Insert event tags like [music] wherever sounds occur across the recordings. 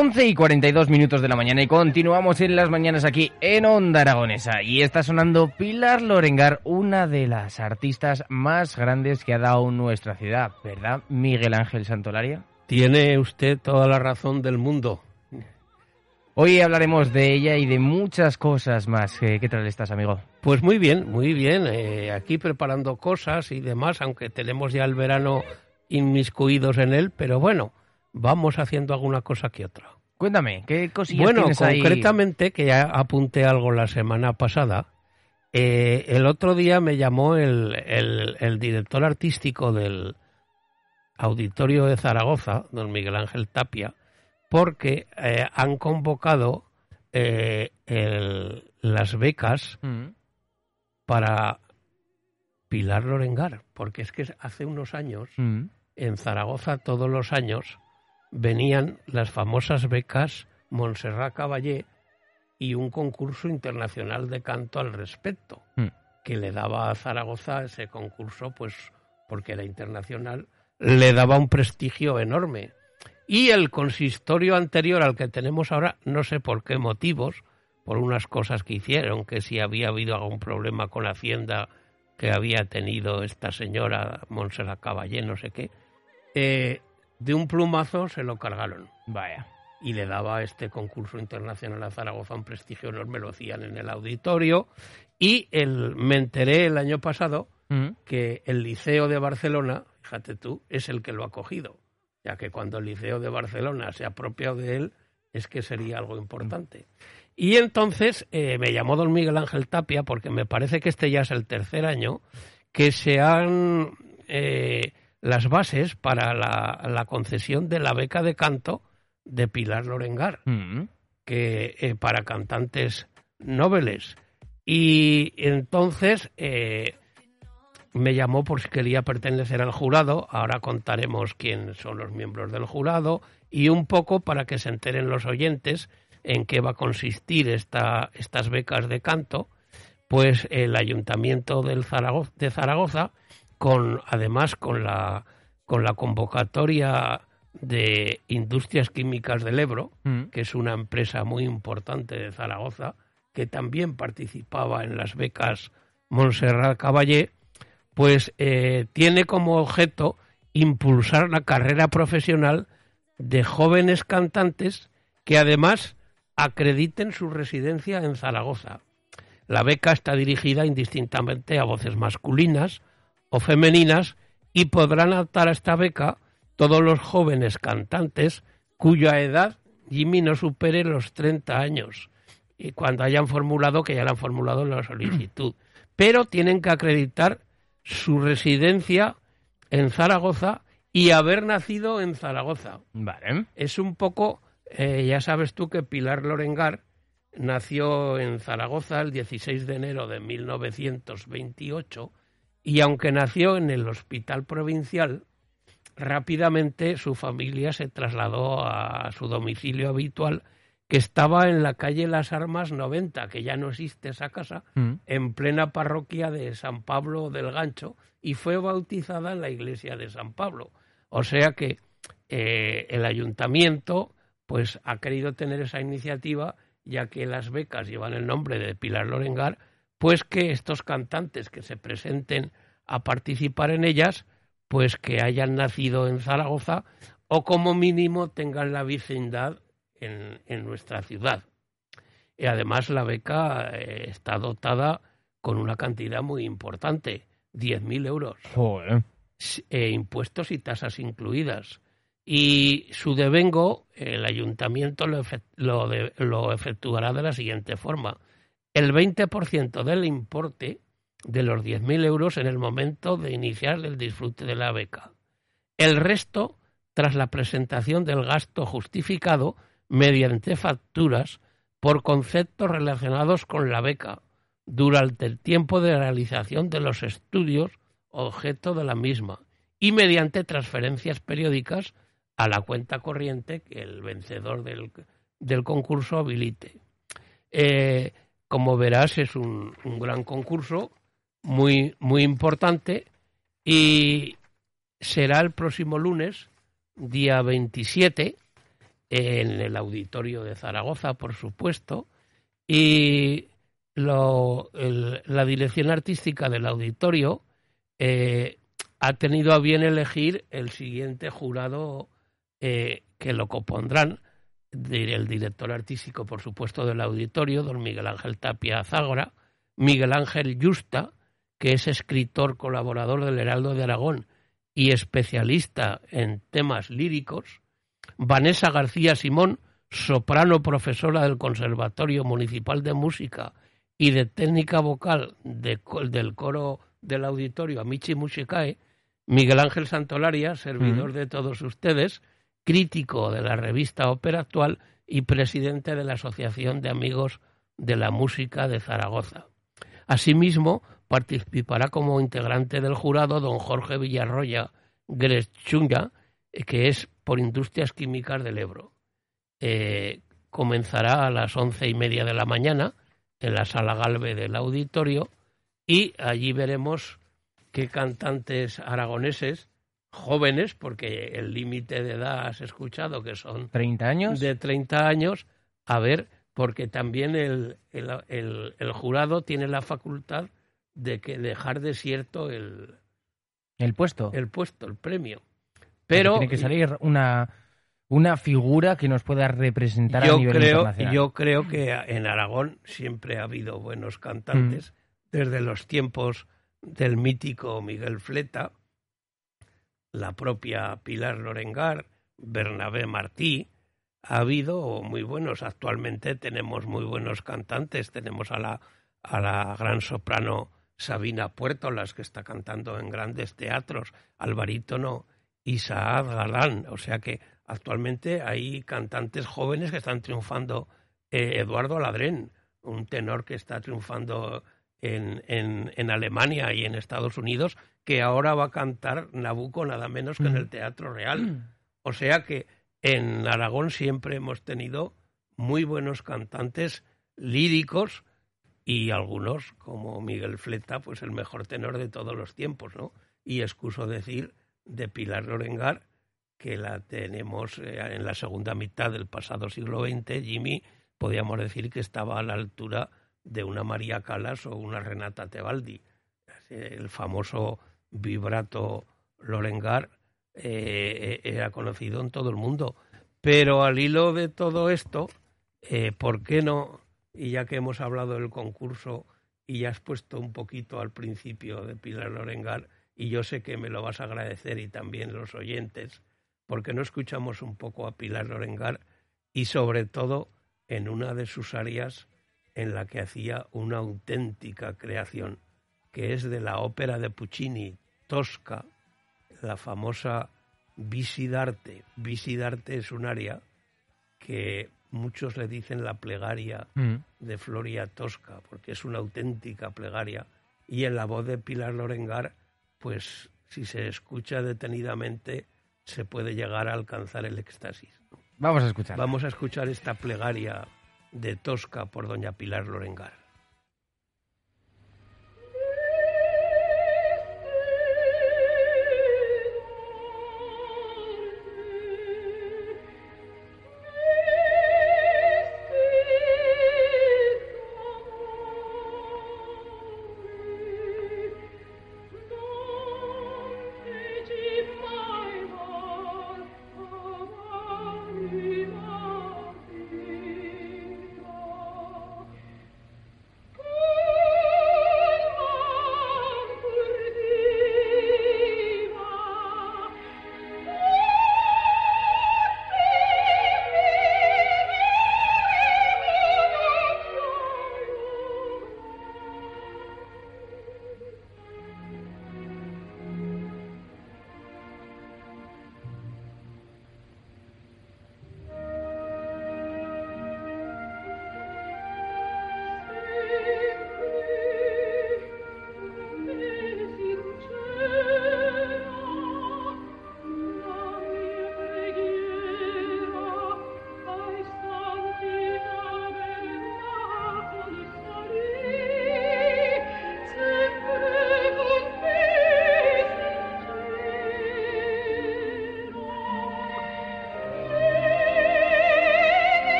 11 y 42 minutos de la mañana y continuamos en las mañanas aquí en Onda Aragonesa y está sonando Pilar Lorengar, una de las artistas más grandes que ha dado nuestra ciudad, ¿verdad, Miguel Ángel Santolaria? Tiene usted toda la razón del mundo. Hoy hablaremos de ella y de muchas cosas más. ¿Qué tal estás, amigo? Pues muy bien, muy bien. Eh, aquí preparando cosas y demás, aunque tenemos ya el verano inmiscuidos en él, pero bueno, vamos haciendo alguna cosa que otra. Cuéntame, ¿qué cosillas bueno, tienes ahí? concretamente, que ya apunté algo la semana pasada, eh, el otro día me llamó el, el, director artístico del Auditorio de Zaragoza, don Miguel Ángel Tapia, porque eh, han convocado eh, las becas mm. para Pilar Lorengar, porque es que hace unos años mm. en Zaragoza todos los años venían las famosas becas Montserrat Caballé y un concurso internacional de canto al respecto, mm. que le daba a Zaragoza ese concurso, pues porque era internacional, le daba un prestigio enorme. Y el consistorio anterior al que tenemos ahora, no sé por qué motivos, por unas cosas que hicieron, que si había habido algún problema con la hacienda que había tenido esta señora Montserrat Caballé, no sé qué, eh, de un plumazo se lo cargaron. Vaya. Y le daba este concurso internacional a Zaragoza un prestigio enorme, lo hacían en el auditorio. Y el, me enteré el año pasado mm. que el Liceo de Barcelona, fíjate tú, es el que lo ha cogido. Ya que cuando el Liceo de Barcelona se ha apropiado de él, es que sería algo importante. Y entonces eh, me llamó don Miguel Ángel Tapia, porque me parece que este ya es el tercer año, que se han eh, las bases para la, concesión de la beca de canto de Pilar Lorengar, mm. que eh, para cantantes nobles. Y entonces eh, me llamó por si quería pertenecer al jurado. Ahora contaremos quién son los miembros del jurado y un poco para que se enteren los oyentes en qué va a consistir esta, estas becas de canto. Pues el Ayuntamiento del de Zaragoza con además con la con la convocatoria de Industrias Químicas del Ebro, mm. que es una empresa muy importante de Zaragoza, que también participaba en las becas Montserrat Caballé, pues eh, tiene como objeto impulsar la carrera profesional de jóvenes cantantes que además acrediten su residencia en Zaragoza. La beca está dirigida indistintamente a voces masculinas, o femeninas y podrán optar a esta beca todos los jóvenes cantantes cuya edad Jimmy no supere los 30 años y cuando hayan formulado, que ya la han formulado en la solicitud. [clears throat] Pero tienen que acreditar su residencia en Zaragoza y haber nacido en Zaragoza. Vale. Es un poco, eh, ya sabes tú que Pilar Lorengar nació en Zaragoza el 16 de enero de 1928 y aunque nació en el hospital provincial, rápidamente su familia se trasladó a su domicilio habitual, que estaba en la calle Las Armas 90, que ya no existe esa casa, mm. en plena parroquia de San Pablo del Gancho, y fue bautizada en la iglesia de San Pablo. O sea que eh, el ayuntamiento pues ha querido tener esa iniciativa, ya que las becas llevan el nombre de Pilar Lorengar, pues que estos cantantes que se presenten a participar en ellas, pues que hayan nacido en Zaragoza o como mínimo tengan la vecindad en, nuestra ciudad. Y además la beca eh, está dotada con una cantidad muy importante, 10.000 euros. Eh, impuestos y tasas incluidas. Y su devengo, el ayuntamiento lo, lo efectuará de la siguiente forma el 20% del importe de los 10.000 euros en el momento de iniciar el disfrute de la beca. El resto, tras la presentación del gasto justificado mediante facturas por conceptos relacionados con la beca durante el tiempo de realización de los estudios objeto de la misma y mediante transferencias periódicas a la cuenta corriente que el vencedor del, del concurso habilite. Eh, como verás, es un, gran concurso muy, muy importante y será el próximo lunes, día 27, en el auditorio de Zaragoza, por supuesto, y la dirección artística del auditorio eh, ha tenido a bien elegir el siguiente jurado eh, que lo compondrán, el director artístico, por supuesto, del auditorio, don Miguel Ángel Tapia Zágora, Miguel Ángel Justa, que es escritor colaborador del Heraldo de Aragón y especialista en temas líricos, Vanessa García Simón, soprano profesora del Conservatorio Municipal de Música y de Técnica Vocal de, del coro del auditorio Amici Musicae, Miguel Ángel Santolaria, servidor de todos ustedes, crítico de la revista Ópera Actual y presidente de la Asociación de Amigos de la Música de Zaragoza. Asimismo, participará como integrante del jurado don Jorge Villarroya Greschunga, que es por Industrias Químicas del Ebro. Eh, comenzará a las once y media de la mañana en la sala Galve del auditorio y allí veremos qué cantantes aragoneses jóvenes, porque el límite de edad has escuchado que son 30 años. De 30 años, a ver, porque también el, el, el, el jurado tiene la facultad de que dejar desierto el, el puesto. El puesto, el premio. Pero tiene que salir una una figura que nos pueda representar yo a nivel creo, internacional. Yo creo que en Aragón siempre ha habido buenos cantantes, mm. desde los tiempos del mítico Miguel Fleta, la propia Pilar Lorengar, Bernabé Martí, ha habido muy buenos. Actualmente tenemos muy buenos cantantes. Tenemos a la, a la gran soprano Sabina Puerto, las que está cantando en grandes teatros, al barítono Isaac Galán. O sea que actualmente hay cantantes jóvenes que están triunfando. Eh, Eduardo Ladrén, un tenor que está triunfando en, en, en, Alemania y en Estados Unidos, que ahora va a cantar Nabucco nada menos que mm. en el Teatro Real. Mm. O sea que en Aragón siempre hemos tenido muy buenos cantantes líricos y algunos, como Miguel Fleta, pues el mejor tenor de todos los tiempos, ¿no? Y excuso decir de Pilar Lorengar, que la tenemos eh, en la segunda mitad del pasado siglo XX, Jimmy, podríamos decir que estaba a la altura de una María Calas o una Renata Tebaldi. El famoso vibrato Lorengar eh, era conocido en todo el mundo. Pero al hilo de todo esto, eh, ¿por qué no? Y ya que hemos hablado del concurso y ya has puesto un poquito al principio de Pilar Lorengar, y yo sé que me lo vas a agradecer y también los oyentes, porque no escuchamos un poco a Pilar Lorengar y sobre todo en una de sus áreas en la que hacía una auténtica creación, que es de la ópera de Puccini, Tosca, la famosa Visidarte. Visidarte es un área que muchos le dicen la plegaria mm. de Floria Tosca, porque es una auténtica plegaria. Y en la voz de Pilar Lorengar, pues si se escucha detenidamente, se puede llegar a alcanzar el éxtasis. Vamos a escuchar. Vamos a escuchar esta plegaria de Tosca por doña Pilar Lorengar.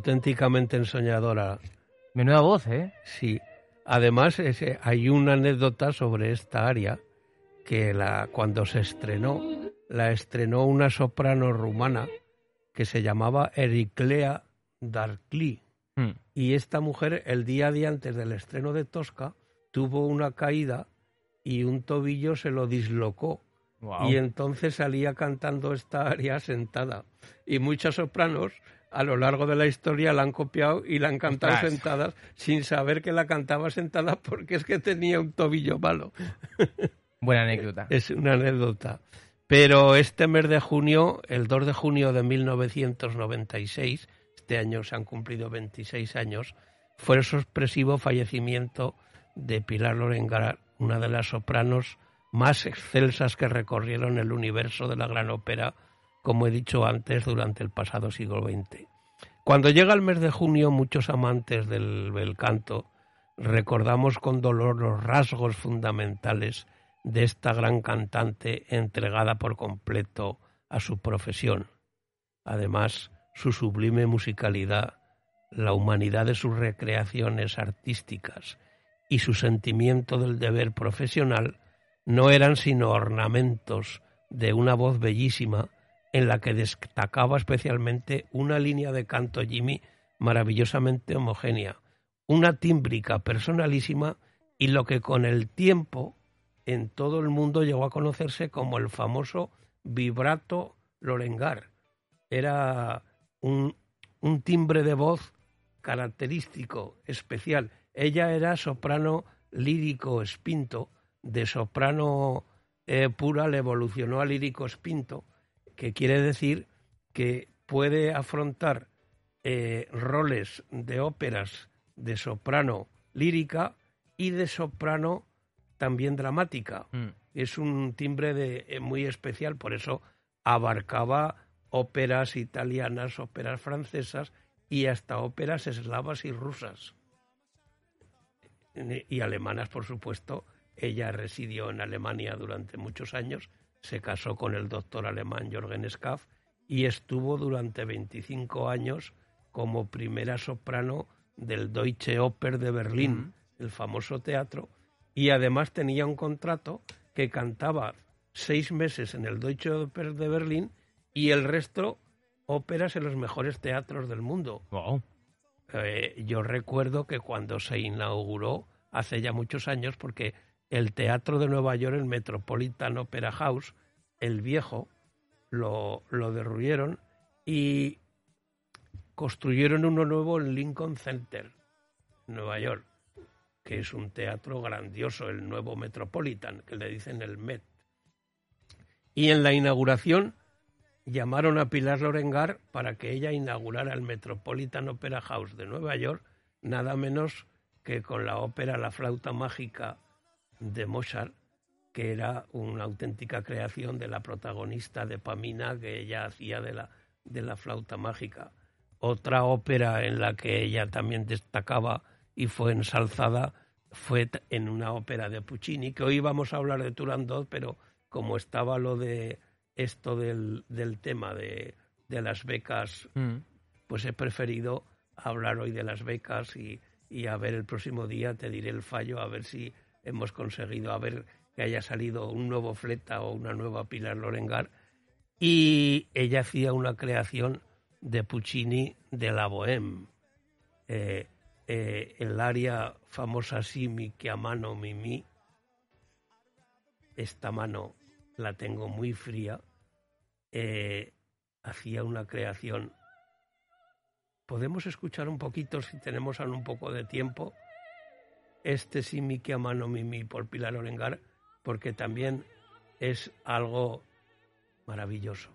Auténticamente ensoñadora. Menuda voz, ¿eh? Sí. Además, ese, hay una anécdota sobre esta área que la, cuando se estrenó, la estrenó una soprano rumana que se llamaba Ericlea Darkly. Hmm. Y esta mujer, el día de antes del estreno de Tosca, tuvo una caída y un tobillo se lo dislocó. Y entonces salía cantando esta aria sentada. Y muchas sopranos a lo largo de la historia la han copiado y la han cantado sentadas sin saber que la cantaba sentada porque es que tenía un tobillo malo. [laughs] Buena anécdota. Es una anécdota. Pero este mes de junio, el 2 de junio de 1996, este año se han cumplido 26 años, fue el sorpresivo fallecimiento de Pilar Lorengar, una de las sopranos más excelsas que recorrieron el universo de la gran ópera, como he dicho antes, durante el pasado siglo XX. Cuando llega el mes de junio, muchos amantes del bel canto recordamos con dolor los rasgos fundamentales de esta gran cantante entregada por completo a su profesión. Además, su sublime musicalidad, la humanidad de sus recreaciones artísticas y su sentimiento del deber profesional no eran sino ornamentos de una voz bellísima en la que destacaba especialmente una línea de canto Jimmy maravillosamente homogénea, una tímbrica personalísima y lo que con el tiempo en todo el mundo llegó a conocerse como el famoso vibrato Lorengar. Era un, timbre de voz característico, especial. Ella era soprano lírico espinto, de soprano eh, pura le evolucionó a lírico espinto, que quiere decir que puede afrontar eh, roles de óperas de soprano lírica y de soprano también dramática. Mm. Es un timbre de, eh, muy especial, por eso abarcaba óperas italianas, óperas francesas y hasta óperas eslavas y rusas. Y alemanas, por supuesto. Ella residió en Alemania durante muchos años, se casó con el doctor alemán Jorgen Schaff y estuvo durante 25 años como primera soprano del Deutsche Oper de Berlín, el famoso teatro, y además tenía un contrato que cantaba seis meses en el Deutsche Oper de Berlín y el resto óperas en los mejores teatros del mundo. Eh, yo recuerdo que cuando se inauguró hace ya muchos años, porque el teatro de Nueva York, el Metropolitan Opera House, el viejo, lo, lo derruyeron y construyeron uno nuevo en Lincoln Center, Nueva York que es un teatro grandioso, el nuevo Metropolitan, que le dicen el Met. Y en la inauguración llamaron a Pilar Lorengar para que ella inaugurara el Metropolitan Opera House de Nueva York, nada menos que con la ópera La flauta mágica de Mozart, que era una auténtica creación de la protagonista de Pamina que ella hacía de la, de la flauta mágica. Otra ópera en la que ella también destacaba y fue ensalzada fue en una ópera de Puccini, que hoy vamos a hablar de Turandot, pero como estaba lo de esto del, del tema de, de, las becas, mm. pues he preferido hablar hoy de las becas y, y a ver el próximo día te diré el fallo, a ver si hemos conseguido, ver que haya salido un nuevo Fleta o una nueva Pilar Lorengar. Y ella hacía una creación de Puccini de la Bohème. Eh, eh, el área famosa Simi que a mano Mimi, esta mano la tengo muy fría, eh, hacía una creación. Podemos escuchar un poquito, si tenemos aún un poco de tiempo, este Simi que a mano Mimi por Pilar Orengar, porque también es algo maravilloso.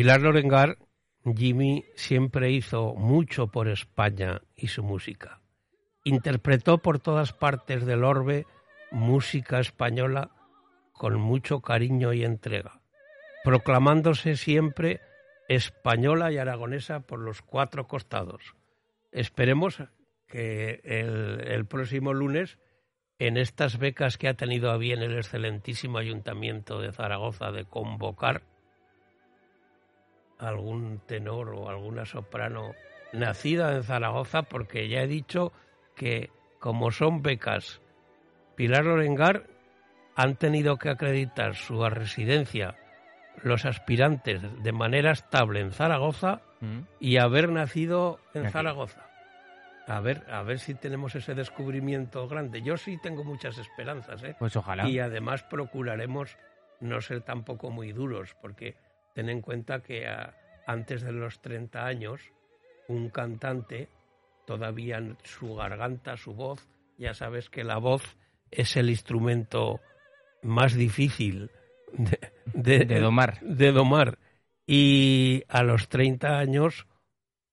Pilar Lorengar, Jimmy siempre hizo mucho por España y su música. Interpretó por todas partes del orbe música española con mucho cariño y entrega, proclamándose siempre española y aragonesa por los cuatro costados. Esperemos que el, próximo lunes, en estas becas que ha tenido a bien el excelentísimo Ayuntamiento de Zaragoza de convocar algún tenor o alguna soprano nacida en Zaragoza, porque ya he dicho que como son becas Pilar Lorengar, han tenido que acreditar su residencia los aspirantes de manera estable en Zaragoza mm. y haber nacido en Zaragoza. A ver, a ver si tenemos ese descubrimiento grande. Yo sí tengo muchas esperanzas, ¿eh? Pues ojalá. Y además procuraremos no ser tampoco muy duros, porque ten en cuenta que antes de los 30 años, un cantante, todavía su garganta, su voz, ya sabes que la voz es el instrumento más difícil de, domar. De domar. Y a los 30 años,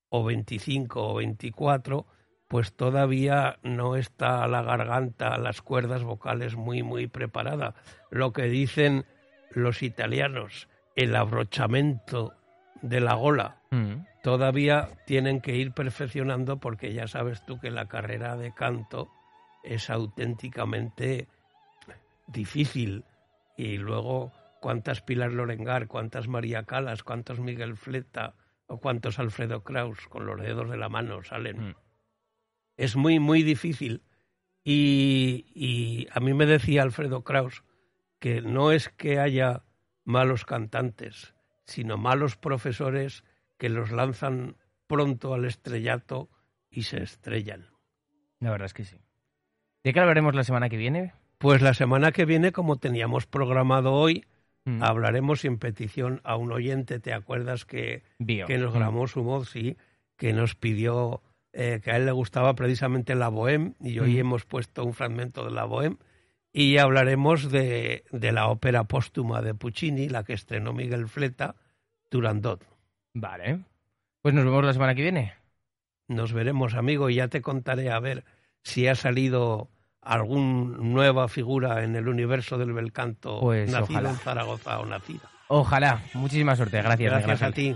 o 25 o 24, pues todavía no está la garganta, las cuerdas vocales muy, muy preparada. Lo que dicen los italianos, el abrochamiento de la gola. Mm. Todavía tienen que ir perfeccionando porque ya sabes tú que la carrera de canto es auténticamente difícil. Y luego, ¿cuántas Pilar Lorengar, cuántas María Calas, cuántos Miguel Fleta o cuántos Alfredo Kraus con los dedos de la mano salen? Mm. Es muy, muy difícil. Y, y a mí me decía Alfredo Kraus que no es que haya malos cantantes, sino malos profesores que los lanzan pronto al estrellato y se estrellan. La verdad es que sí. ¿De qué hablaremos la semana que viene? Pues la semana que viene, como teníamos programado hoy, mm. hablaremos sin petición a un oyente. ¿Te acuerdas que, que nos mm. grabó su voz? Sí, que nos pidió eh, que a él le gustaba precisamente la Bohème y hoy mm. hemos puesto un fragmento de la Bohème y hablaremos de, de, la ópera póstuma de Puccini, la que estrenó Miguel Fleta, Turandot. Vale. Pues nos vemos la semana que viene. Nos veremos, amigo, y ya te contaré a ver si ha salido algún nueva figura en el universo del bel canto pues nacido en Zaragoza o nacida. Ojalá. Muchísima suerte. Gracias. Gracias a ti.